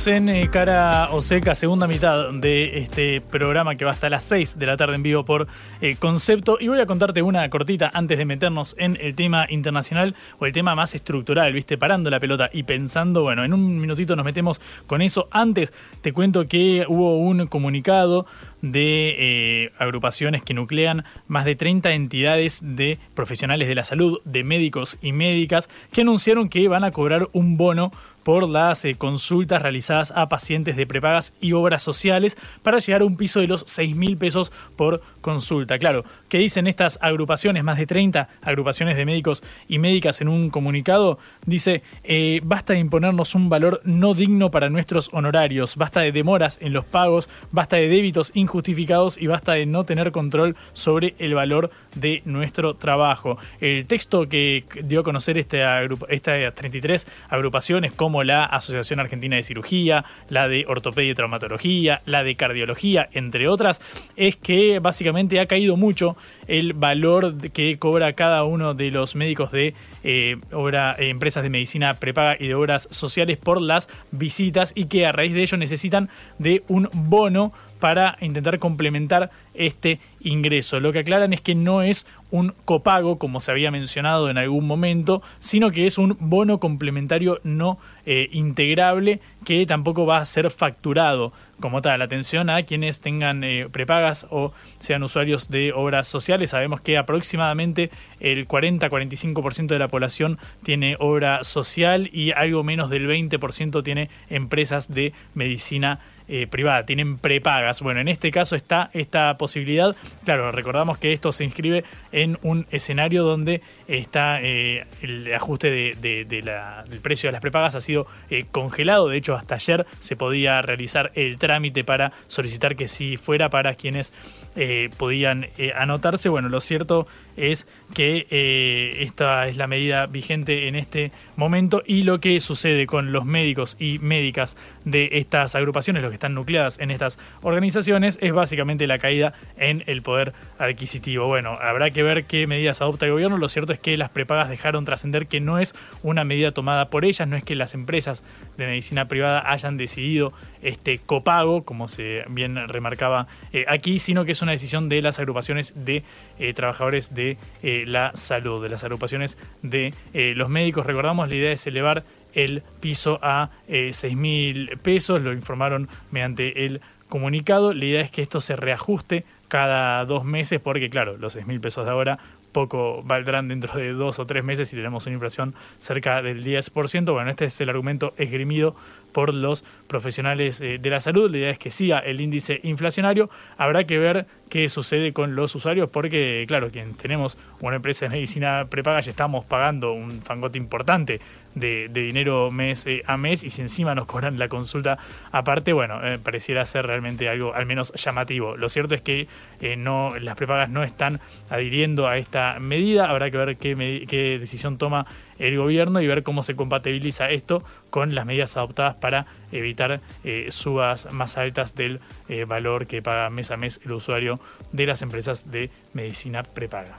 En eh, Cara Oseca, segunda mitad de este programa que va hasta las 6 de la tarde en vivo por eh, Concepto. Y voy a contarte una cortita antes de meternos en el tema internacional o el tema más estructural, ¿viste? Parando la pelota y pensando, bueno, en un minutito nos metemos con eso. Antes te cuento que hubo un comunicado de eh, agrupaciones que nuclean más de 30 entidades de profesionales de la salud, de médicos y médicas, que anunciaron que van a cobrar un bono por las eh, consultas realizadas a pacientes de prepagas y obras sociales para llegar a un piso de los 6 mil pesos por consulta. Claro, ¿qué dicen estas agrupaciones? Más de 30 agrupaciones de médicos y médicas en un comunicado. Dice, eh, basta de imponernos un valor no digno para nuestros honorarios, basta de demoras en los pagos, basta de débitos injustificados y basta de no tener control sobre el valor de nuestro trabajo. El texto que dio a conocer esta, estas 33 agrupaciones como la Asociación Argentina de Cirugía, la de Ortopedia y Traumatología, la de Cardiología, entre otras, es que básicamente ha caído mucho el valor que cobra cada uno de los médicos de eh, eh, empresas de medicina prepaga y de obras sociales por las visitas y que a raíz de ello necesitan de un bono para intentar complementar este ingreso. Lo que aclaran es que no es un copago, como se había mencionado en algún momento, sino que es un bono complementario no eh, integrable que tampoco va a ser facturado como tal. Atención a quienes tengan eh, prepagas o sean usuarios de obras sociales. Sabemos que aproximadamente el 40-45% de la población tiene obra social y algo menos del 20% tiene empresas de medicina eh, privada, tienen prepagas. Bueno, en este caso está esta posibilidad. Claro, recordamos que esto se inscribe en un escenario donde está eh, el ajuste de, del precio de las prepagas ha sido eh, congelado. De hecho, hasta ayer se podía realizar el trámite para solicitar que si fuera para quienes podían anotarse. Bueno, lo cierto es que esta es la medida vigente en este momento y lo que sucede con los médicos y médicas de estas agrupaciones, los que están nucleadas en estas organizaciones, es básicamente la caída en el poder adquisitivo. Bueno, habrá que ver qué medidas adopta el gobierno. Lo cierto es que las prepagas dejaron trascender que no es una medida tomada por ellas, no es que las empresas de medicina privada hayan decidido este copago, como se bien remarcaba eh, aquí, sino que es una decisión de las agrupaciones de eh, trabajadores de eh, la salud, de las agrupaciones de los médicos. Recordamos, la idea es elevar el piso a eh, 6 mil pesos, lo informaron mediante el comunicado. La idea es que esto se reajuste cada dos meses porque, claro, los 6 mil pesos de ahora poco valdrán dentro de dos o tres meses si tenemos una inflación cerca del 10%. Bueno, este es el argumento esgrimido por los profesionales eh, de la salud. La idea es que siga el índice inflacionario. Habrá que ver qué sucede con los usuarios porque, claro, quien tenemos una empresa de medicina prepaga ya estamos pagando un fangote importante de, dinero mes eh, a mes y si encima nos cobran la consulta aparte, bueno, eh, pareciera ser realmente algo al menos llamativo. Lo cierto es que no las prepagas no están adhiriendo a esta medida. Habrá que ver qué, decisión toma el gobierno y ver cómo se compatibiliza esto con las medidas adoptadas para evitar eh, subas más altas del eh, valor que paga mes a mes el usuario de las empresas de medicina prepaga.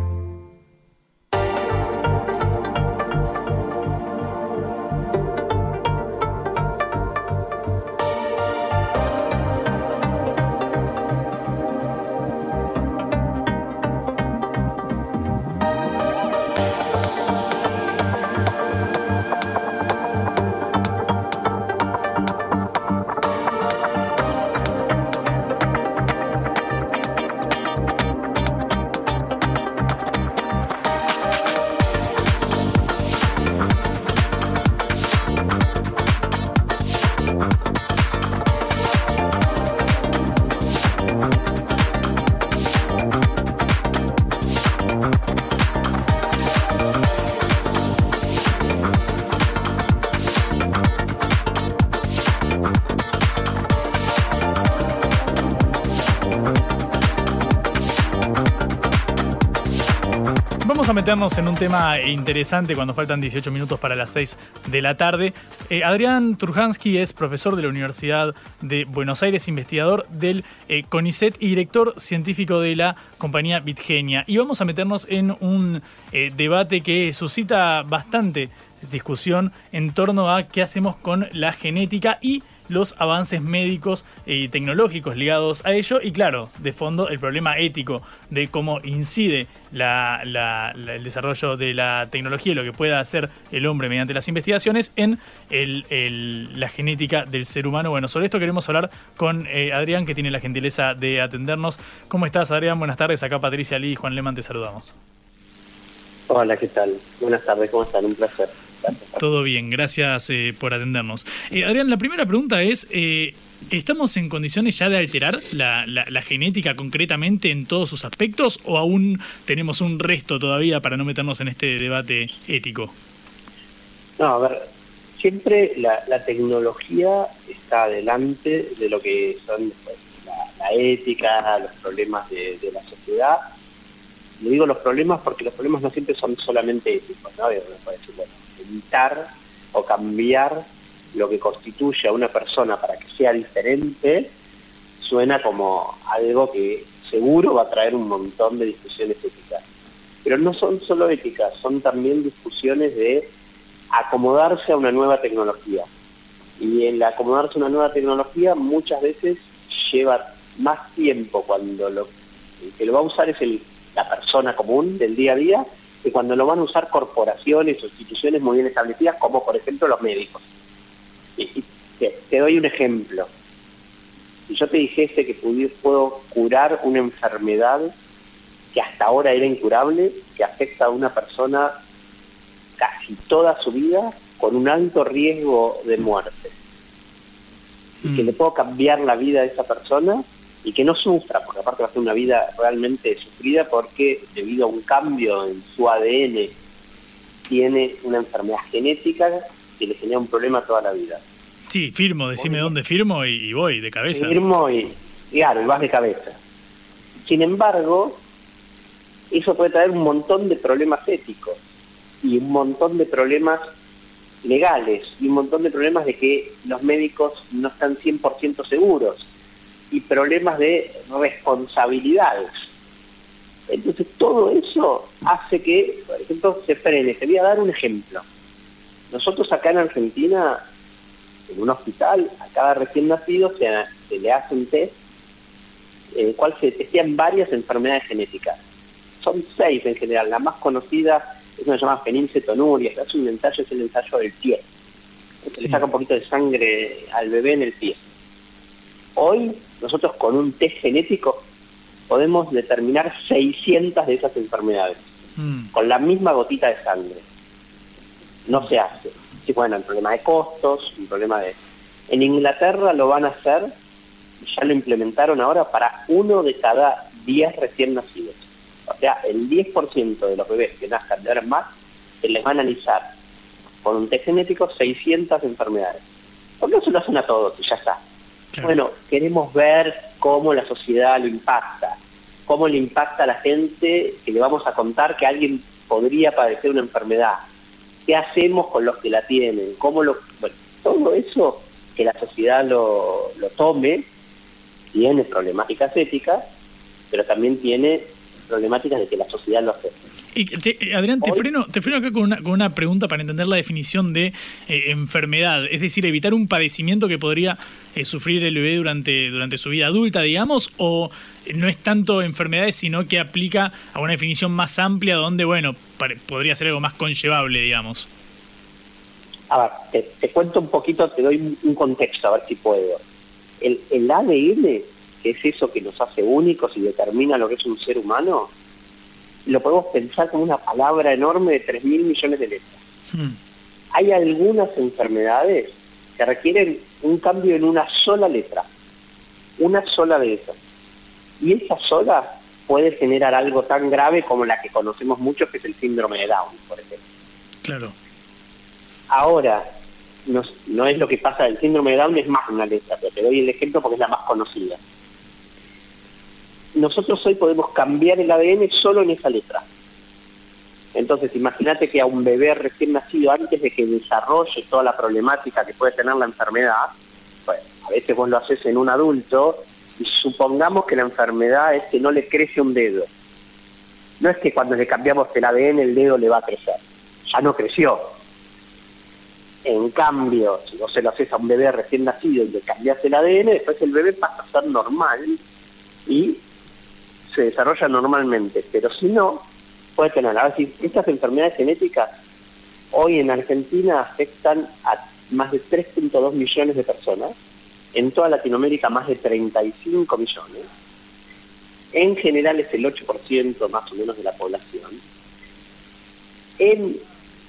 Meternos en un tema interesante cuando faltan 18 minutos para las 6 de la tarde. Eh, Adrián Turhansky es profesor de la Universidad de Buenos Aires, investigador del eh, CONICET y director científico de la compañía Bitgenia. Y vamos a meternos en un eh, debate que suscita bastante discusión en torno a qué hacemos con la genética y los avances médicos y tecnológicos ligados a ello y claro, de fondo el problema ético de cómo incide el desarrollo de la tecnología y lo que pueda hacer el hombre mediante las investigaciones en la genética del ser humano. Bueno, sobre esto queremos hablar con eh, Adrián, que tiene la gentileza de atendernos. ¿Cómo estás, Adrián? Buenas tardes. Acá Patricia Lee y Juan Leman te saludamos. Hola, ¿qué tal? Buenas tardes, ¿cómo están? Un placer. Todo bien, gracias eh, por atendernos. Eh, Adrián, la primera pregunta es, eh, ¿estamos en condiciones ya de alterar la, genética concretamente en todos sus aspectos o aún tenemos un resto todavía para no meternos en este debate ético? No, a ver, siempre la, tecnología está adelante de lo que son la, ética, los problemas de, la sociedad. Le digo los problemas porque los problemas no siempre son solamente éticos, ¿no? O cambiar lo que constituye a una persona para que sea diferente, suena como algo que seguro va a traer un montón de discusiones éticas. Pero no son solo éticas, son también discusiones de acomodarse a una nueva tecnología. Y el acomodarse a una nueva tecnología muchas veces lleva más tiempo cuando lo el que lo va a usar es el, la persona común del día a día que cuando lo van a usar corporaciones o instituciones muy bien establecidas, como por ejemplo los médicos. Y, y te, te doy un ejemplo. Si yo te dijese que puedo curar una enfermedad que hasta ahora era incurable, que afecta a una persona casi toda su vida con un alto riesgo de muerte. Y que le puedo cambiar la vida a esa persona y que no sufra, porque aparte va a ser una vida realmente sufrida porque debido a un cambio en su ADN tiene una enfermedad genética que le genera un problema toda la vida. Sí, firmo, decime dónde firmo y, y voy, de cabeza. Firmo y, y claro, y vas de cabeza. Sin embargo, eso puede traer un montón de problemas éticos y un montón de problemas legales y un montón de problemas de que los médicos no están 100% seguros y problemas de responsabilidades. Entonces todo eso hace que, por ejemplo, se frene. Te voy a dar un ejemplo. Nosotros acá en Argentina, en un hospital, a cada recién nacido se, se le hace un test, en el cual se testean varias enfermedades genéticas. Son seis en general. La más conocida es una que se llama fenilcetonuria. Es un ensayo, es el ensayo del pie. Se le saca un poquito de sangre al bebé en el pie. Hoy nosotros con un test genético podemos determinar 600 de esas enfermedades, con la misma gotita de sangre. No se hace. Sí, bueno, un problema de costos, un problema de... En Inglaterra lo van a hacer, ya lo implementaron ahora para uno de cada 10 recién nacidos. O sea, el 10% de los bebés que nazcan de ahora en más, se les va a analizar con un test genético 600 enfermedades. ¿Por qué no se lo hacen a todos y ya está? Bueno, queremos ver cómo la sociedad lo impacta, cómo le impacta a la gente que le vamos a contar que alguien podría padecer una enfermedad, qué hacemos con los que la tienen, cómo lo... Bueno, todo eso que la sociedad lo, lo tome tiene problemáticas éticas, pero también tiene problemáticas de que la sociedad lo acepte. Y te- Adrián, te freno, te freno acá con una, con una pregunta para entender la definición de eh, enfermedad, es decir, evitar un padecimiento que podría eh, sufrir el bebé durante, durante su vida adulta, digamos, o no es tanto enfermedades, sino que aplica a una definición más amplia donde, bueno, podría ser algo más conllevable, digamos. A ver, te, te cuento un poquito, te doy un, un contexto, a ver si puedo. El, el ADN, que es eso que nos hace únicos y determina lo que es un ser humano, lo podemos pensar como una palabra enorme de 3 mil millones de letras. Hay algunas enfermedades que requieren un cambio en una sola letra, una sola de esas. Y esa sola puede generar algo tan grave como la que conocemos mucho, que es el síndrome de Down, por ejemplo. Claro. Ahora, no, no es lo que pasa, el síndrome de Down es más una letra, pero te doy el ejemplo porque es la más conocida. Nosotros hoy podemos cambiar el ADN solo en esa letra. Entonces, imagínate que a un bebé recién nacido, antes de que desarrolle toda la problemática que puede tener la enfermedad, pues, a veces vos lo haces en un adulto y supongamos que la enfermedad es que no le crece un dedo. No es que cuando le cambiamos el ADN el dedo le va a crecer, ya no creció. En cambio, si vos se lo haces a un bebé recién nacido y le cambias el ADN, después el bebé pasa a ser normal y se desarrolla normalmente. Pero si no, puede tener. Ahora, si estas enfermedades genéticas hoy en Argentina afectan a más de 3.2 millones de personas, en toda Latinoamérica más de 35 millones, en general es el 8% más o menos de la población. En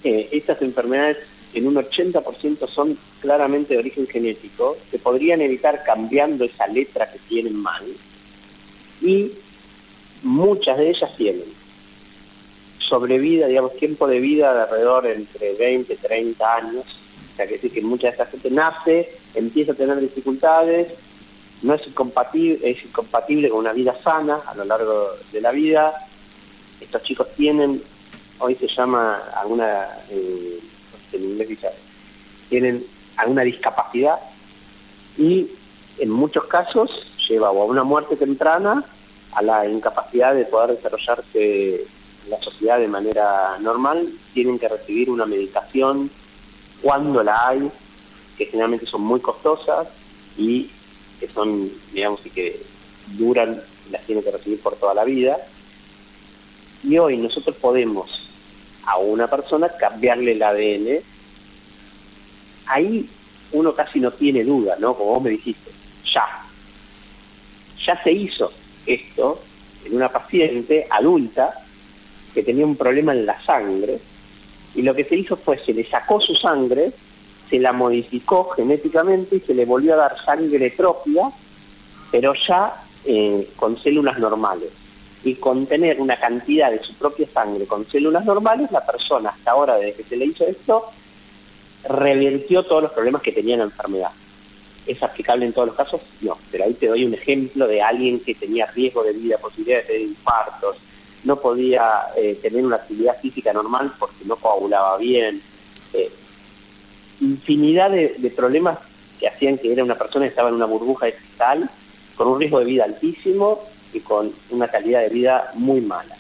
eh, estas enfermedades, en un 80% son claramente de origen genético, se podrían evitar cambiando esa letra que tienen mal, y muchas de ellas tienen sobrevida, digamos, tiempo de vida de alrededor entre 20 y 30 años, o sea, que decir que mucha de esta gente nace, empieza a tener dificultades, no es incompatible, es incompatible con una vida sana a lo largo de la vida. Estos chicos tienen, hoy se llama alguna, eh, en inglés tienen alguna discapacidad y en muchos casos lleva a una muerte temprana a la incapacidad de poder desarrollarse la sociedad de manera normal tienen que recibir una medicación cuando la hay, que generalmente son muy costosas y que son, digamos, y que duran, las tienen que recibir por toda la vida. Y hoy nosotros podemos a una persona cambiarle el ADN. Ahí uno casi no tiene duda, ¿no? Como vos me dijiste, ya. Ya se hizo esto en una paciente adulta que tenía un problema en la sangre y lo que se hizo fue se le sacó su sangre, se la modificó genéticamente y se le volvió a dar sangre propia, pero ya eh, con células normales. Y con tener una cantidad de su propia sangre con células normales, la persona hasta ahora, desde que se le hizo esto, revirtió todos los problemas que tenía la enfermedad. ¿Es aplicable en todos los casos? No, pero ahí te doy un ejemplo de alguien que tenía riesgo de vida, posibilidad de infartos, no podía eh, tener una actividad física normal porque no coagulaba bien. Eh, infinidad de, problemas que hacían que era una persona que estaba en una burbuja de cristal con un riesgo de vida altísimo y con una calidad de vida muy mala.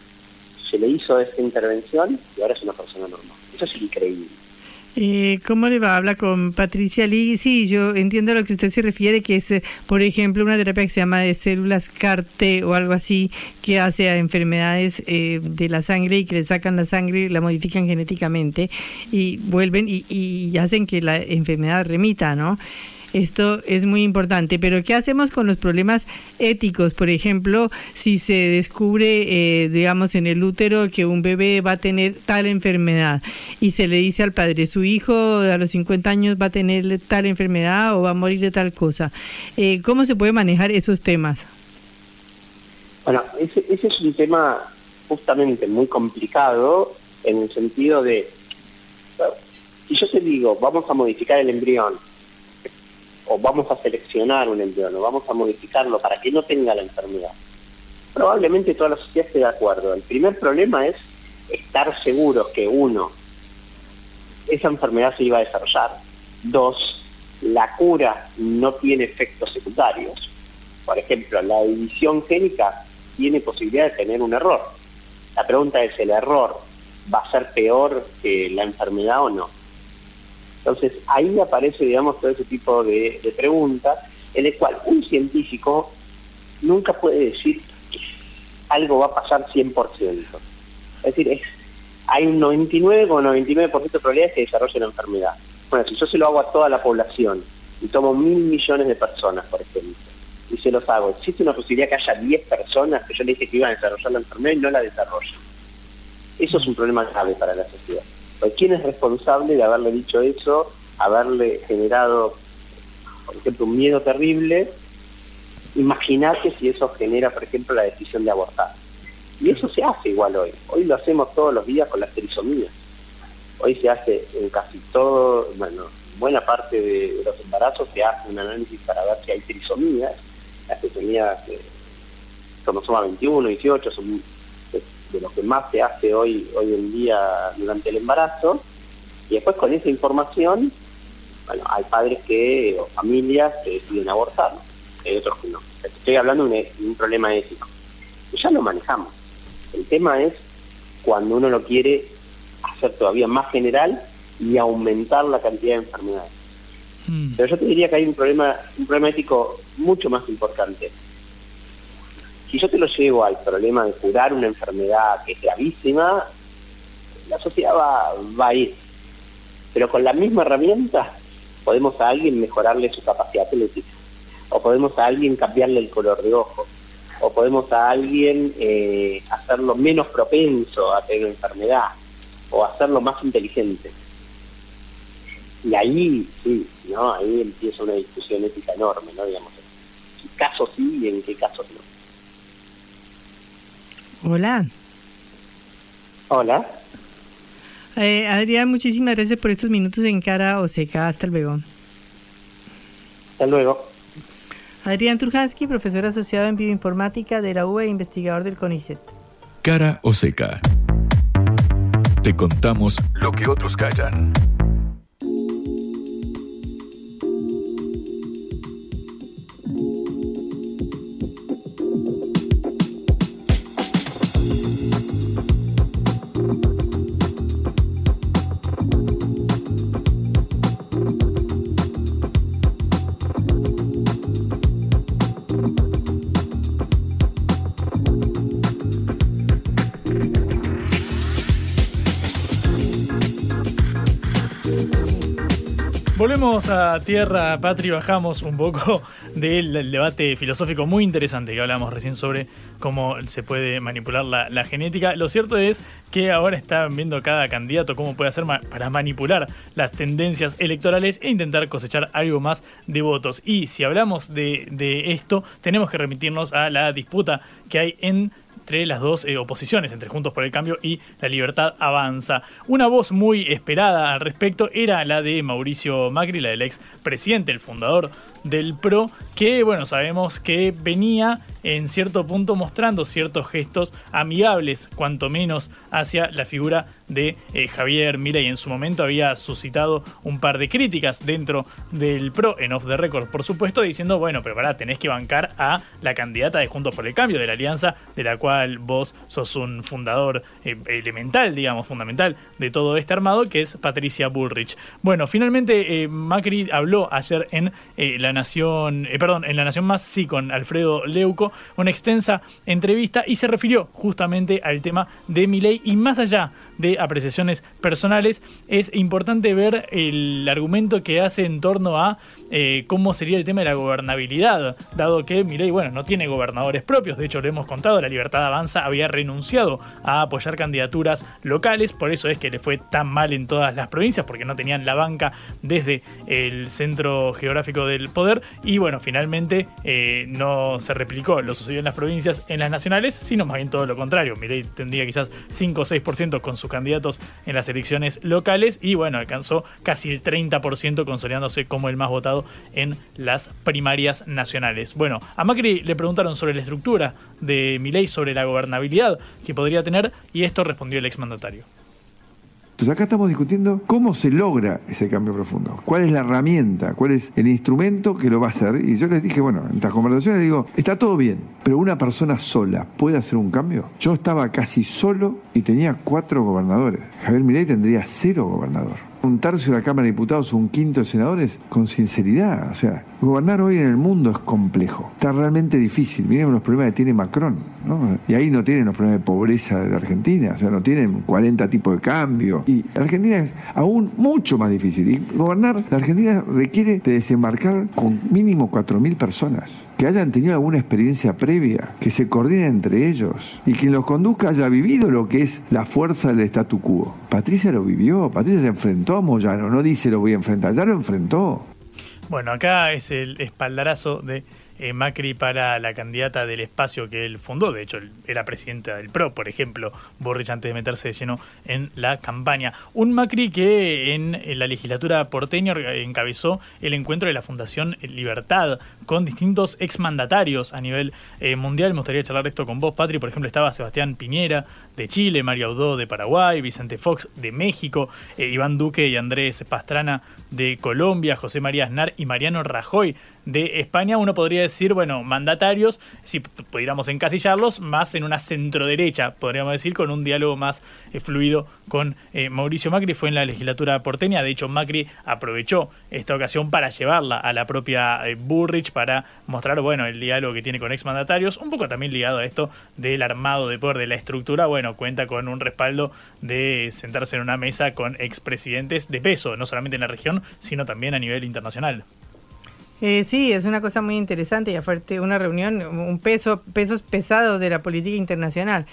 Se le hizo esta intervención y ahora es una persona normal. Eso es increíble. Eh, ¿Cómo le va? Habla con Patricia Lee. Sí, yo entiendo a lo que usted se refiere, que es, eh, por ejemplo, una terapia que se llama de células CAR-T o algo así, que hace a enfermedades eh, de la sangre y que le sacan la sangre, la modifican genéticamente y vuelven y, y hacen que la enfermedad remita, ¿no? Esto es muy importante, pero ¿qué hacemos con los problemas éticos? Por ejemplo, si se descubre, eh, digamos, en el útero que un bebé va a tener tal enfermedad y se le dice al padre, su hijo a los 50 años va a tener tal enfermedad o va a morir de tal cosa. Eh, ¿Cómo se puede manejar esos temas? Bueno, ese, ese es un tema justamente muy complicado en el sentido de, si yo te digo, vamos a modificar el embrión, o vamos a seleccionar un embrión, o vamos a modificarlo para que no tenga la enfermedad. Probablemente toda la sociedad esté de acuerdo. El primer problema es estar seguros que uno, esa enfermedad se iba a desarrollar. Dos, la cura no tiene efectos secundarios. Por ejemplo, la división génica tiene posibilidad de tener un error. La pregunta es, ¿el error va a ser peor que la enfermedad o no? Entonces ahí aparece, digamos, todo ese tipo de, preguntas en el cual un científico nunca puede decir que algo va a pasar 100%. Es decir, hay un 99 con 99% de probabilidades que desarrolle la enfermedad. Bueno, si yo se lo hago a toda la población y tomo mil millones de personas, por ejemplo, y se los hago, existe una posibilidad que haya 10 personas que yo le dije que iban a desarrollar la enfermedad y no la desarrollan. Eso es un problema grave para la sociedad. ¿Quién es responsable de haberle dicho eso, haberle generado, por ejemplo, un miedo terrible? Imaginate si eso genera, por ejemplo, la decisión de abortar. Y eso se hace igual hoy. Hoy lo hacemos todos los días con las trisomías. Hoy se hace en casi todo, bueno, buena parte de, los embarazos se hace un análisis para ver si hay trisomías. Las trisomías eh, cromosoma 21, 18 son de lo que más se hace hoy, hoy en día durante el embarazo. Y después con esa información, bueno, hay padres que, o familias que deciden abortar, hay otros que no. Estoy hablando de un, problema ético. Y ya lo manejamos. El tema es cuando uno lo quiere hacer todavía más general y aumentar la cantidad de enfermedades. Hmm. Pero yo te diría que hay un problema, un problema ético mucho más importante si yo te lo llevo al problema de curar una enfermedad que es gravísima, la sociedad va, a ir. Pero con la misma herramienta podemos a alguien mejorarle su capacidad atlética, o podemos a alguien cambiarle el color de ojo, o podemos a alguien eh, hacerlo menos propenso a tener enfermedad, o hacerlo más inteligente. Y ahí, sí, ¿no? Ahí empieza una discusión ética enorme, ¿no? Digamos, en qué casos sí y en qué casos no. Hola. Hola. Eh, Adrián, muchísimas gracias por estos minutos en cara o seca. Hasta luego. Hasta luego. Adrián Turjansky, profesor asociado en bioinformática de la UE e investigador del CONICET. Cara o seca. Te contamos lo que otros callan. Volvemos a tierra, Patri, bajamos un poco del debate filosófico muy interesante que hablamos recién sobre cómo se puede manipular la, genética. Lo cierto es que ahora están viendo cada candidato cómo puede hacer para manipular las tendencias electorales e intentar cosechar algo más de votos. Y si hablamos de, de esto, tenemos que remitirnos a la disputa que hay en entre las dos eh, oposiciones, entre Juntos por el Cambio y La Libertad Avanza. Una voz muy esperada al respecto era la de Mauricio Macri, la del ex presidente, el fundador del PRO, que bueno, sabemos que venía en cierto punto mostrando ciertos gestos amigables, cuanto menos hacia la figura de eh, Javier Milei. En su momento había suscitado un par de críticas dentro del PRO, en off the record, por supuesto, diciendo, bueno, pero pará, tenés que bancar a la candidata de Juntos por el Cambio, de la alianza de la cual vos sos un fundador eh, elemental, digamos, fundamental de todo este armado, que es Patricia Bullrich. Bueno, finalmente eh, Macri habló ayer en La Nación, perdón, en La Nación Más, sí, con Alfredo Leuco, una extensa entrevista y se refirió justamente al tema de Milei. Y más allá de apreciaciones personales, es importante ver el argumento que hace en torno a eh, cómo sería el tema de la gobernabilidad, dado que Milei, bueno, no tiene gobernadores propios, de hecho lo hemos contado, la Libertad Avanza había renunciado a apoyar candidaturas locales, por eso es que le fue tan mal en todas las provincias, porque no tenían la banca desde el centro geográfico del poder, y bueno, finalmente eh, no se replicó lo sucedió en las provincias en las nacionales, sino más bien todo lo contrario, Milei tendría quizás 5 o 6% con sus candidatos en las elecciones locales, y bueno, alcanzó casi el 30% consolidándose como el más votado en las primarias nacionales. Bueno, a Macri le preguntaron sobre la estructura de Milei, sobre la gobernabilidad que podría tener, y esto respondió el exmandatario. Entonces acá estamos discutiendo cómo se logra ese cambio profundo, cuál es la herramienta, cuál es el instrumento que lo va a hacer. Y yo les dije, bueno, en estas conversaciones digo, está todo bien, pero una persona sola puede hacer un cambio. Yo estaba casi solo y tenía cuatro gobernadores. Javier Milei tendría cero gobernador un tercio de la Cámara de Diputados un quinto de senadores con sinceridad. O sea, gobernar hoy en el mundo es complejo. Está realmente difícil. Miren los problemas que tiene Macron. ¿no? Y ahí no tienen los problemas de pobreza de Argentina. O sea, no tienen 40 tipos de cambio. Y Argentina es aún mucho más difícil. Y gobernar, la Argentina requiere de desembarcar con mínimo 4.000 personas que hayan tenido alguna experiencia previa, que se coordinen entre ellos y quien los conduzca haya vivido lo que es la fuerza del statu quo. Patricia lo vivió, Patricia se enfrentó a Moyano, no dice lo voy a enfrentar, ya lo enfrentó. Bueno, acá es el espaldarazo de eh, Macri para la candidata del espacio que él fundó. De hecho, era presidenta del PRO, por ejemplo, Borrich antes de meterse de lleno en la campaña. Un Macri que en, la legislatura porteña encabezó el encuentro de la Fundación Libertad con distintos exmandatarios a nivel eh, mundial. Me gustaría charlar esto con vos, Patri. Por ejemplo, estaba Sebastián Piñera de Chile, Mario Audó de Paraguay, Vicente Fox de México, eh, Iván Duque y Andrés Pastrana de Colombia, José María Aznar y Mariano Rajoy de España. Uno podría decir bueno, mandatarios, si pudiéramos encasillarlos, más en una centroderecha, podríamos decir, con un diálogo más eh, fluido con eh, Mauricio Macri. Fue en la legislatura porteña, de hecho Macri aprovechó esta ocasión para llevarla a la propia eh, Burrich para mostrar, bueno, el diálogo que tiene con exmandatarios, un poco también ligado a esto del armado de poder, de la estructura, bueno, cuenta con un respaldo de sentarse en una mesa con expresidentes de peso, no solamente en la región, sino también a nivel internacional. Eh, sí, es una cosa muy interesante y aparte una reunión, un peso, pesos pesados de la política internacional.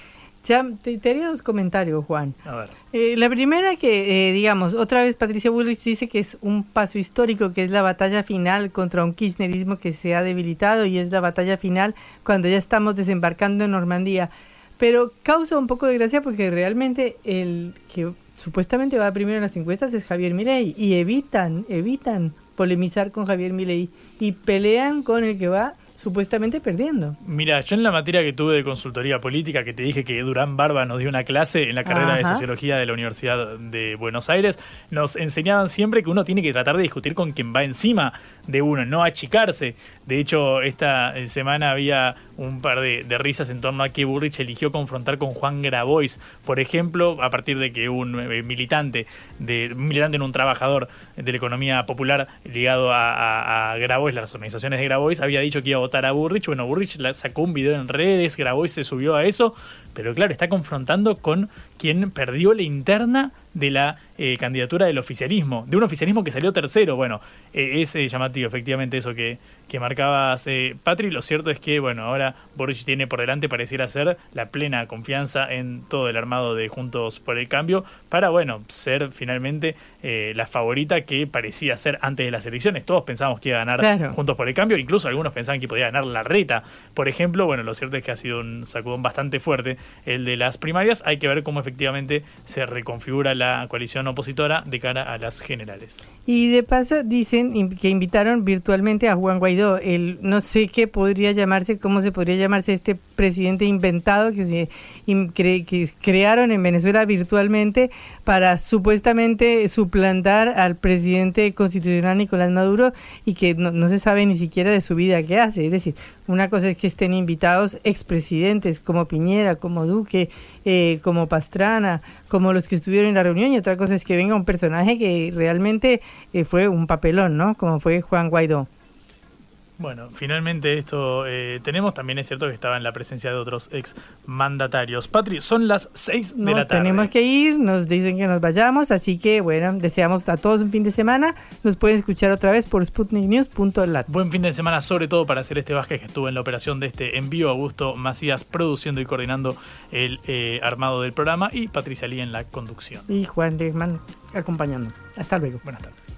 Ya te, haría dos comentarios, Juan. A ver. Eh, la primera que, eh, digamos, otra vez Patricia Bullrich dice que es un paso histórico, que es la batalla final contra un kirchnerismo que se ha debilitado y es la batalla final cuando ya estamos desembarcando en Normandía. Pero causa un poco de gracia porque realmente el que supuestamente va primero en las encuestas es Javier Milei y evitan, evitan polemizar con Javier Milei y pelean con el que va supuestamente perdiendo. Mira, yo en la materia que tuve de consultoría política, que te dije que Durán Barba nos dio una clase en la carrera de Sociología de la Universidad de Buenos Aires, nos enseñaban siempre que uno tiene que tratar de discutir con quien va encima de uno, no achicarse. De hecho, esta semana había un par de, risas en torno a que Burrich eligió confrontar con Juan Grabois, por ejemplo, a partir de que un eh, militante, de, militante en un trabajador de la economía popular ligado a, Grabois, las organizaciones de Grabois, había dicho que iba a votar a Burrich. Bueno, Burrich sacó un video en redes, Grabois se subió a eso, pero claro, está confrontando con quien perdió la interna de la eh, candidatura del oficialismo, de un oficialismo que salió tercero. Bueno, eh, es eh, llamativo efectivamente eso que, que marcabas, eh, Patri. Lo cierto es que, bueno, ahora Boris tiene por delante, pareciera ser, la plena confianza en todo el armado de Juntos por el Cambio para, bueno, ser finalmente eh, la favorita que parecía ser antes de las elecciones. Todos pensábamos que iba a ganar Claro. Juntos por el Cambio, incluso algunos pensaban que podía ganar la reta. Por ejemplo, bueno, lo cierto es que ha sido un sacudón bastante fuerte el de las primarias. Hay que ver cómo efectivamente se reconfigura la coalición opositora de cara a las generales. Y de paso dicen que invitaron virtualmente a Juan Guaidó. El, no sé qué podría llamarse, cómo se podría llamarse este presidente inventado que se que crearon en Venezuela virtualmente para supuestamente suplantar al presidente constitucional Nicolás Maduro y que no, no se sabe ni siquiera de su vida qué hace. Es decir, una cosa es que estén invitados expresidentes como Piñera, como Duque, eh, como Pastrana, como los que estuvieron en la reunión, y otra cosa es que venga un personaje que realmente eh, fue un papelón, ¿no? Como fue Juan Guaidó. Bueno, finalmente esto eh, tenemos. También es cierto que estaba en la presencia de otros ex mandatarios. Patri, son las 6 de la Nos tarde. tenemos que ir, nos dicen que nos vayamos, así que bueno, deseamos a todos un fin de semana. Nos pueden escuchar otra vez por sputniknews.lat. Buen fin de semana, sobre todo para hacer este Vázquez que estuvo en la operación de este envío. Augusto Macías produciendo y coordinando el eh, armado del programa. Y Patricia Lee en la conducción. Y Juan Legman acompañando. Hasta luego. Buenas tardes.